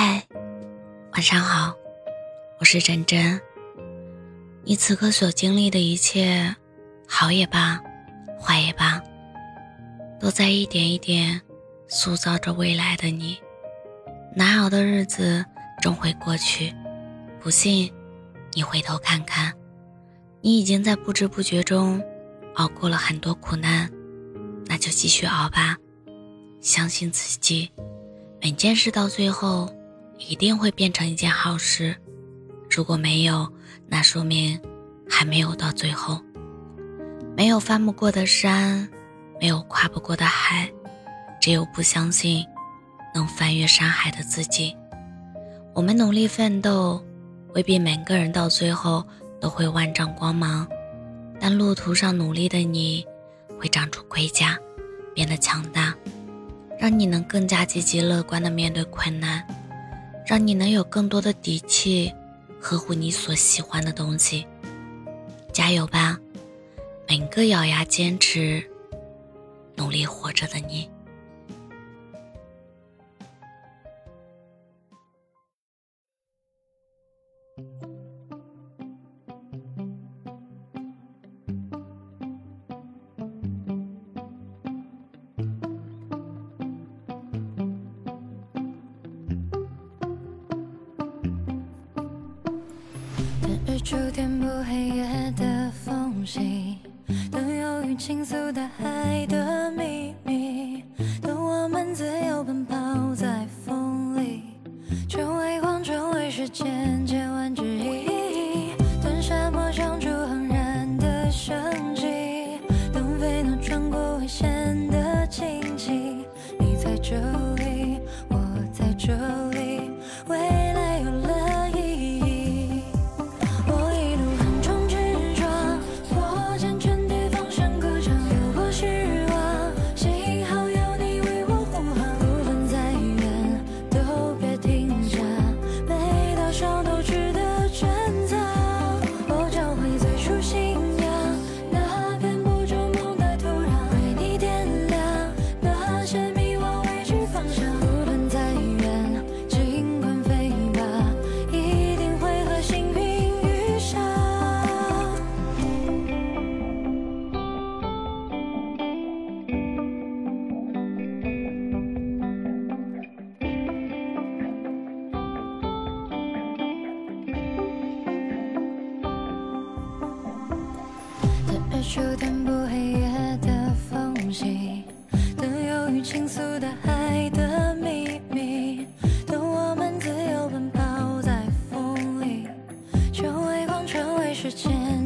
嗨，晚上好，我是真真。你此刻所经历的一切，好也罢，坏也罢，都在一点一点塑造着未来的你。难熬的日子终会过去，不信，你回头看看，你已经在不知不觉中熬过了很多苦难，那就继续熬吧，相信自己，每件事到最后。一定会变成一件好事。如果没有，那说明还没有到最后。没有翻不过的山，没有跨不过的海，只有不相信能翻越山海的自己。我们努力奋斗，未必每个人到最后都会万丈光芒，但路途上努力的你，会长出盔甲，变得强大，让你能更加积极乐观的面对困难。让你能有更多的底气，呵护你所喜欢的东西。加油吧，每个咬牙坚持、努力活着的你。缝隙，等忧郁倾诉大海的秘密，等我们自由奔跑在风里，成为光，成为时间千万之一，等沙漠长出盎然的生机，等飞鸟穿过危险的荆棘，你在这里，我在这里，就填补黑夜的缝隙，等忧郁倾诉大海的秘密，等我们自由奔跑在风里，就微光成为时间。